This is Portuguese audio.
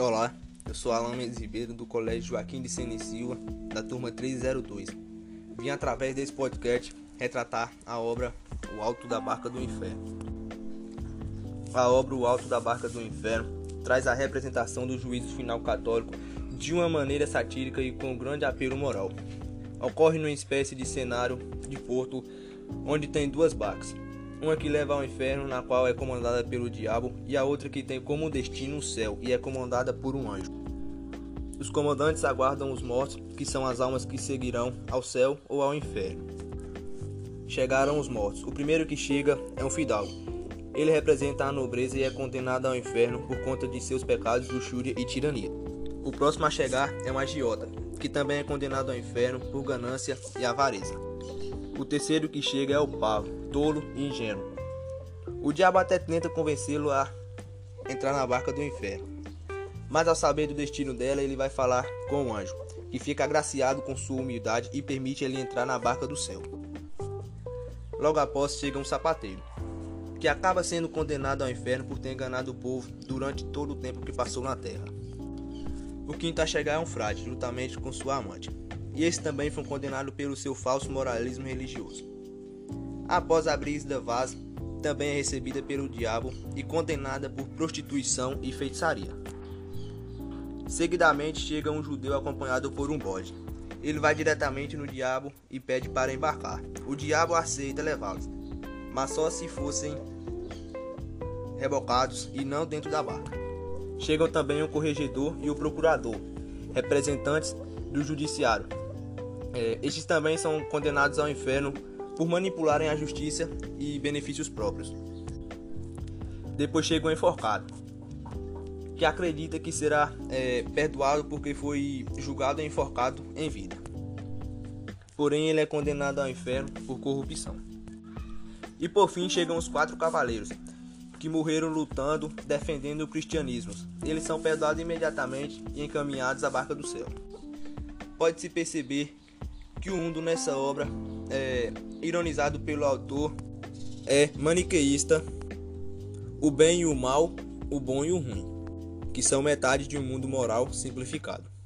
Olá, eu sou Alan Mendes Ribeiro do Colégio Joaquim de Sene Silva, da turma 302. Vim através desse podcast retratar a obra O Alto da Barca do Inferno. A obra O Alto da Barca do Inferno traz a representação do juízo final católico de uma maneira satírica e com grande apelo moral. Ocorre numa espécie de cenário de porto onde tem duas barcas, uma que leva ao inferno, na qual é comandada pelo diabo, e a outra que tem como destino o céu e é comandada por um anjo. Os comandantes aguardam os mortos, que são as almas que seguirão ao céu ou ao inferno. Chegaram os mortos. O primeiro que chega é um fidalgo. Ele representa a nobreza e é condenado ao inferno por conta de seus pecados, luxúria e tirania. O próximo a chegar é um agiota, que também é condenado ao inferno por ganância e avareza. O terceiro que chega é o pavo, tolo e ingênuo. O diabo até tenta convencê-lo a entrar na barca do inferno. Mas ao saber do destino dela, ele vai falar com o anjo, que fica agraciado com sua humildade e permite ele entrar na barca do céu. Logo após chega um sapateiro, que acaba sendo condenado ao inferno por ter enganado o povo durante todo o tempo que passou na terra. O quinto a chegar é um frade, juntamente com sua amante, e esse também foi condenado pelo seu falso moralismo religioso. Após a brisa vaza, também é recebida pelo diabo e condenada por prostituição e feitiçaria. Seguidamente chega um judeu acompanhado por um bode. Ele vai diretamente no diabo e pede para embarcar. O diabo aceita levá-los, mas só se fossem rebocados e não dentro da barca. Chegam também o corregedor e o procurador, representantes do judiciário. É, estes também são condenados ao inferno por manipularem a justiça e benefícios próprios. Depois chega o enforcado, que acredita que será é, perdoado porque foi julgado e enforcado em vida. Porém, ele é condenado ao inferno por corrupção. E por fim chegam os quatro cavaleiros, que morreram lutando, defendendo o cristianismo. Eles são perdoados imediatamente e encaminhados à barca do céu. Pode-se perceber que o mundo nessa obra é, ironizado pelo autor, é maniqueísta, o bem e o mal, o bom e o ruim, que são metade de um mundo moral simplificado.